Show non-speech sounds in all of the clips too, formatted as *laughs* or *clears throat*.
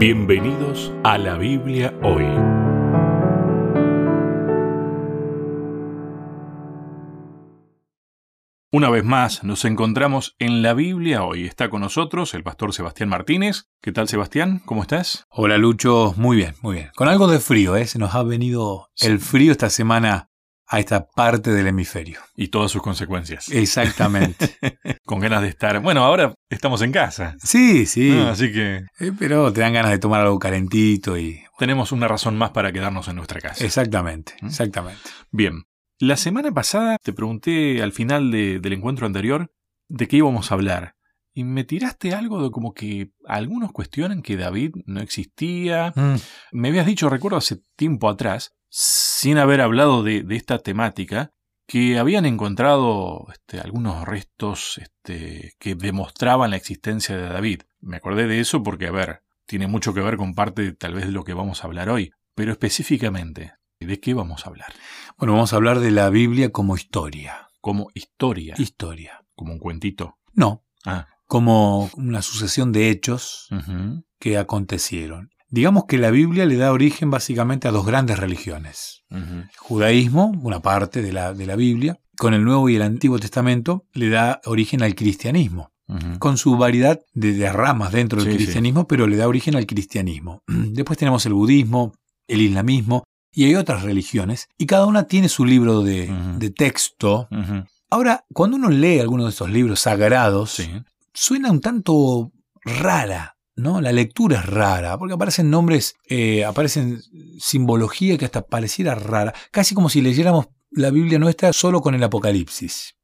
Bienvenidos a la Biblia hoy. Una vez más nos encontramos en la Biblia hoy. Está con nosotros el pastor Sebastián Martínez. ¿Qué tal Sebastián? ¿Cómo estás? Hola Lucho, muy bien, muy bien. Con algo de frío, ¿eh? Se nos ha venido el frío esta semana a esta parte del hemisferio. Y todas sus consecuencias. Exactamente. *laughs* Con ganas de estar. Bueno, ahora estamos en casa. Sí, sí. Ah, así que Eh, pero te dan ganas de tomar algo calentito y... tenemos una razón más para quedarnos en nuestra casa. Exactamente, ¿Mm? exactamente. Bien. La semana pasada te pregunté al final de- del encuentro anterior de qué íbamos a hablar. Y me tiraste algo de como que algunos cuestionan que David no existía. Mm, Me habías dicho, recuerdo hace tiempo atrás, sin haber hablado de, de esta temática, que habían encontrado este, algunos restos este, que demostraban la existencia de David. Me acordé de eso porque, a ver, tiene mucho que ver con parte tal vez de lo que vamos a hablar hoy. Pero específicamente, ¿de qué vamos a hablar? Bueno, vamos a hablar de la Biblia como historia. Como historia, Historia. como un cuentito. No, Ah, como una sucesión de hechos que acontecieron. Digamos que la Biblia le da origen básicamente a dos grandes religiones. judaísmo, una parte de la, de la Biblia, con el Nuevo y el Antiguo Testamento le da origen al cristianismo, con su variedad de, de ramas dentro del Sí, sí. cristianismo, pero le da origen al cristianismo. *clears throat* Después tenemos el budismo, el islamismo y hay otras religiones, y cada una tiene su libro de, de texto. Ahora, cuando uno lee alguno de estos libros sagrados, Sí. suena un tanto rara, ¿no? La lectura es rara, porque aparecen nombres, eh, aparecen simbología que hasta pareciera rara, casi como si leyéramos la Biblia nuestra solo con el Apocalipsis.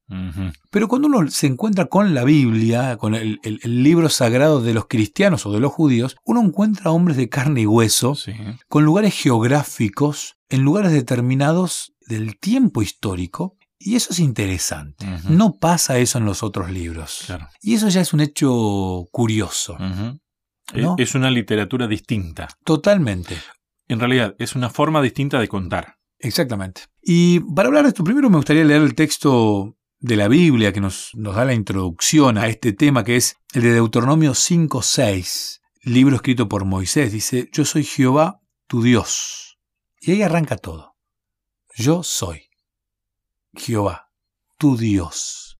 Pero cuando uno se encuentra con la Biblia, con el, el- el libro sagrado de los cristianos o de los judíos, uno encuentra hombres de carne y hueso, Sí. con lugares geográficos, en lugares determinados del tiempo histórico, y eso es interesante. No pasa eso en los otros libros. Claro. Y eso ya es un hecho curioso. ¿No? Es una literatura distinta. Totalmente. En realidad, es una forma distinta de contar. Exactamente. Y para hablar de esto, primero me gustaría leer el texto de la Biblia que nos, nos da la introducción a este tema, que es el de Deuteronomio 5.6, libro escrito por Moisés. Dice, yo soy Jehová, tu Dios. Y ahí arranca todo. Yo soy Jehová, tu Dios.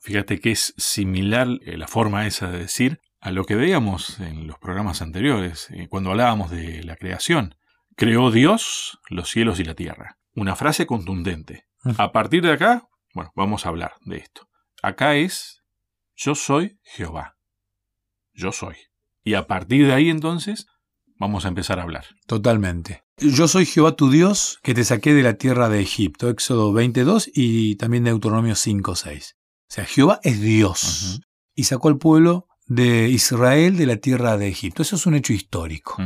Fíjate que es similar eh, la forma esa de decir a lo que veíamos en los programas anteriores, eh, cuando hablábamos de la creación. Creó Dios los cielos y la tierra. Una frase contundente. A partir de acá, bueno, vamos a hablar de esto. Acá es, yo soy Jehová. Yo soy. Y a partir de ahí entonces, vamos a empezar a hablar. Totalmente. Yo soy Jehová tu Dios, que te saqué de la tierra de Egipto, Éxodo 22 y también Deuteronomio 5.6. O sea, Jehová es Dios y sacó al pueblo de Israel de la tierra de Egipto. Eso es un hecho histórico.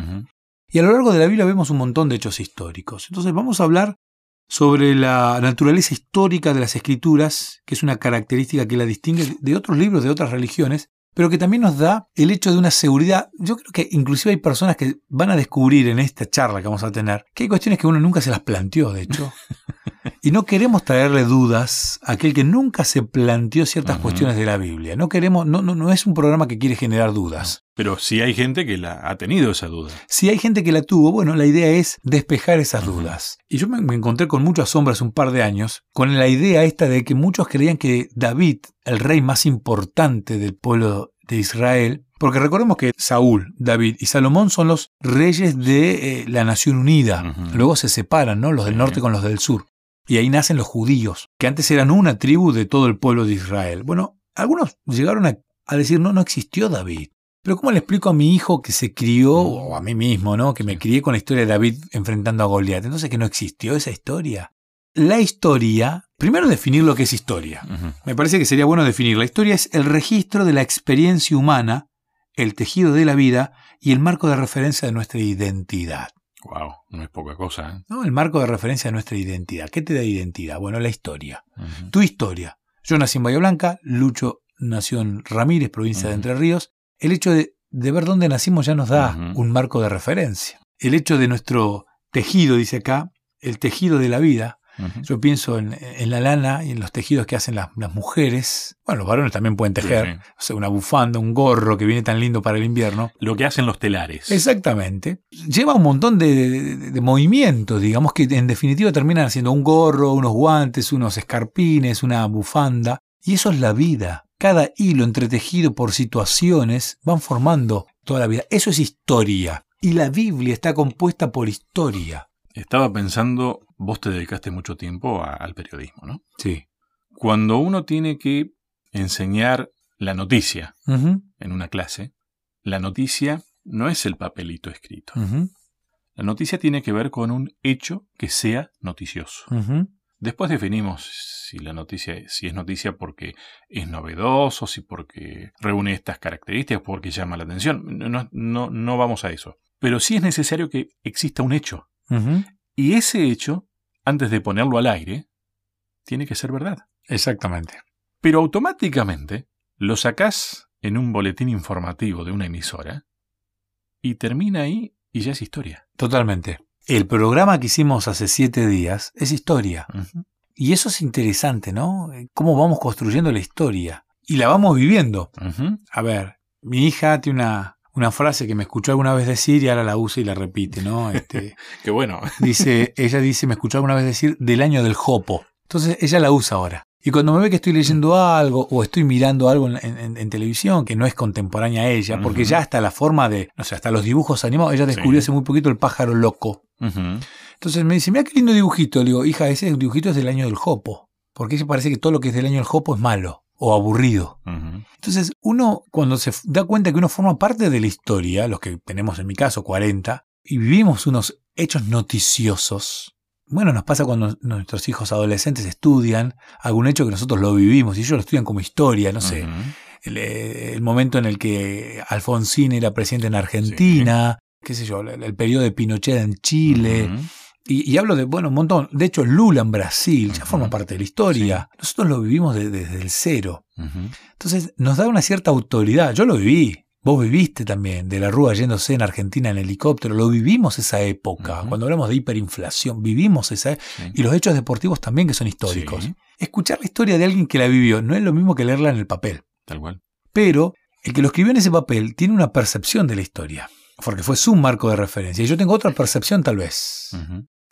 Y a lo largo de la Biblia vemos un montón de hechos históricos. Entonces vamos a hablar sobre la naturaleza histórica de las escrituras, que es una característica que la distingue de otros libros de otras religiones, pero que también nos da el hecho de una seguridad. Yo creo que inclusive hay personas que van a descubrir en esta charla que vamos a tener que hay cuestiones que uno nunca se las planteó, de hecho. *laughs* Y no queremos traerle dudas a aquel que nunca se planteó ciertas cuestiones de la Biblia. No queremos, no, no, no es un programa que quiere generar dudas. Pero sí hay gente que la ha tenido esa duda. Si hay gente que la tuvo, bueno, la idea es despejar esas dudas. Y yo me, me encontré con mucho asombro hace un par de años con la idea esta de que muchos creían que David, el rey más importante del pueblo de Israel, porque recordemos que Saúl, David y Salomón son los reyes de eh, la nación unida. Luego se separan, ¿no? Los del norte con los del sur. Y ahí nacen los judíos, que antes eran una tribu de todo el pueblo de Israel. Bueno, algunos llegaron a, a decir, no, no existió David. Pero ¿cómo le explico a mi hijo que se crió, o a mí mismo, ¿no? Que me crié con la historia de David enfrentando a Goliat? Entonces que no existió esa historia. La historia, primero definir lo que es historia. Me parece que sería bueno definir. La historia es el registro de la experiencia humana, el tejido de la vida y el marco de referencia de nuestra identidad. Wow, no es poca cosa. ¿eh? ¿no? El marco de referencia de nuestra identidad. ¿Qué te da identidad? Bueno, la historia. Tu historia. Yo nací en Bahía Blanca, Lucho nació en Ramírez, provincia de. Entre Ríos. El hecho de, de ver dónde nacimos ya nos da un marco de referencia. El hecho de nuestro tejido, dice acá, el tejido de la vida, Yo pienso en, en la lana y en los tejidos que hacen las, las mujeres. Bueno, los varones también pueden tejer. Sí, sí. O sea, una bufanda, un gorro que viene tan lindo para el invierno. Lo que hacen los telares. Exactamente. Lleva un montón de, de- de movimientos, digamos que en definitiva terminan haciendo un gorro, unos guantes, unos escarpines, una bufanda. Y eso es la vida. Cada hilo entretejido por situaciones van formando toda la vida. Eso es historia. Y la Biblia está compuesta por historia. Estaba pensando, vos te dedicaste mucho tiempo a- al periodismo, ¿no? Sí. Cuando uno tiene que enseñar la noticia en una clase, la noticia no es el papelito escrito. La noticia tiene que ver con un hecho que sea noticioso. Después definimos si la noticia si es noticia porque es novedoso, si porque reúne estas características, porque llama la atención. No, no, no vamos a eso. Pero sí es necesario que exista un hecho. Y ese hecho, antes de ponerlo al aire, tiene que ser verdad. Exactamente. Pero automáticamente lo sacás en un boletín informativo de una emisora y termina ahí y ya es historia. Totalmente. El programa que hicimos hace siete días es historia. Y eso es interesante, ¿no? Cómo vamos construyendo la historia. Y la vamos viviendo. A ver, mi hija tiene una, una frase que me escuchó alguna vez decir y ahora la usa y la repite, ¿no? Este, *laughs* Qué bueno. dice, ella dice, me escuchó alguna vez decir del año del jopo. Entonces ella la usa ahora. Y cuando me ve que estoy leyendo algo o estoy mirando algo en, en- en televisión que no es contemporánea a ella, porque ya hasta la forma de, no sé, hasta los dibujos animados, ella descubrió Sí. hace muy poquito el pájaro loco. Entonces me dice, mira qué lindo dibujito. Le digo, hija, ese dibujito es del año del jopo. Porque ella parece que todo lo que es del año del jopo es malo o aburrido. Entonces, uno, cuando se da cuenta que uno forma parte de la historia, los que tenemos en mi caso 40, y vivimos unos hechos noticiosos, bueno, nos pasa cuando nuestros hijos adolescentes estudian algún hecho que nosotros lo vivimos y ellos lo estudian como historia, no sé. El, eh, el momento en el que Alfonsín era presidente en Argentina, qué sé yo, el, el periodo de Pinochet en Chile. Y, y hablo de, bueno, un montón. De hecho, Lula en Brasil ya forma parte de la historia. Nosotros lo vivimos de- desde el cero. Entonces nos da una cierta autoridad. Yo lo viví. Vos viviste también de la Rúa yéndose en Argentina en helicóptero. Lo vivimos esa época. Cuando hablamos de hiperinflación, vivimos esa e- Sí. Y los hechos deportivos también que son históricos. Sí, Escuchar la historia de alguien que la vivió no es lo mismo que leerla en el papel. tal cual. Pero el que lo escribió en ese papel tiene una percepción de la historia. Porque fue su marco de referencia. Y yo tengo otra percepción tal vez.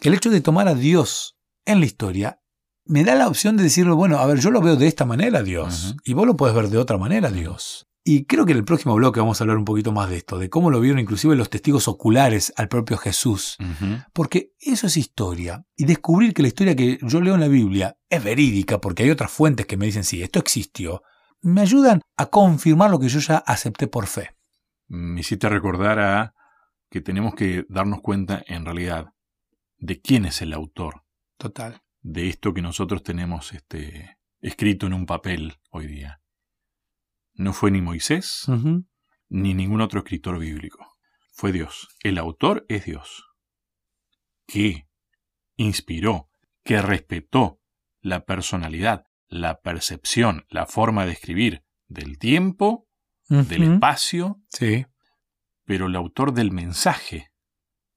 El hecho de tomar a Dios en la historia me da la opción de decirle, bueno, a ver, yo lo veo de esta manera, Dios, y vos lo podés ver de otra manera, Dios. Y creo que en el próximo bloque vamos a hablar un poquito más de esto, de cómo lo vieron inclusive los testigos oculares al propio Jesús. Porque eso es historia. Y descubrir que la historia que yo leo en la Biblia es verídica, porque hay otras fuentes que me dicen, sí, esto existió, me ayudan a confirmar lo que yo ya acepté por fe. Me hiciste recordar a que tenemos que darnos cuenta en realidad de quién es el autor Total. de esto que nosotros tenemos este, escrito en un papel hoy día. No fue ni Moisés ni ningún otro escritor bíblico. Fue Dios. El autor es Dios. Que inspiró, que respetó la personalidad, la percepción, la forma de escribir del tiempo, del espacio, Sí. pero el autor del mensaje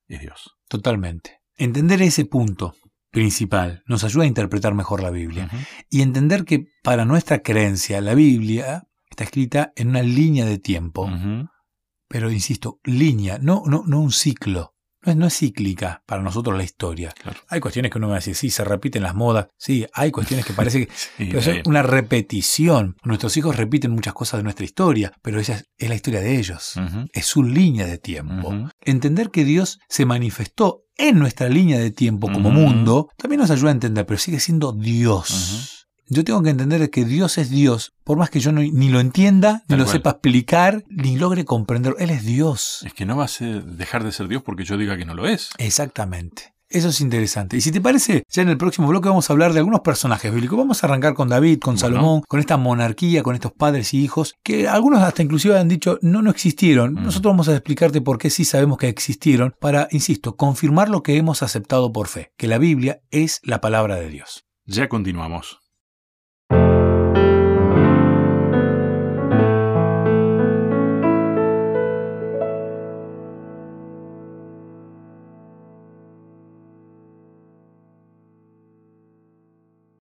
es Dios. Totalmente. Entender ese punto principal nos ayuda a interpretar mejor la Biblia y entender que para nuestra creencia la Biblia está escrita en una línea de tiempo, pero insisto, línea, no, no, no un ciclo. No es, no es cíclica para nosotros la historia. Claro. Hay cuestiones que uno me va a decir, sí, se repiten las modas, sí, hay cuestiones que parece que *laughs* Sí, pero está es una repetición. Nuestros hijos repiten muchas cosas de nuestra historia, pero esa es, es la historia de ellos. Es su línea de tiempo. Entender que Dios se manifestó en nuestra línea de tiempo como mundo también nos ayuda a entender, pero sigue siendo Dios. Yo tengo que entender que Dios es Dios, por más que yo no- ni lo entienda, ni Tal lo cual. sepa explicar, ni logre comprenderlo. Él es Dios. Es que no va a ser- dejar de ser Dios porque yo diga que no lo es. Exactamente. Eso es interesante. Y si te parece, ya en el próximo bloque vamos a hablar de algunos personajes bíblicos. Vamos a arrancar con David, con Bueno. Salomón, con esta monarquía, con estos padres y hijos, que algunos hasta inclusive han dicho no, no existieron. Mm. Nosotros vamos a explicarte por qué sí sabemos que existieron, para, insisto, confirmar lo que hemos aceptado por fe, que la Biblia es la palabra de Dios. Ya continuamos.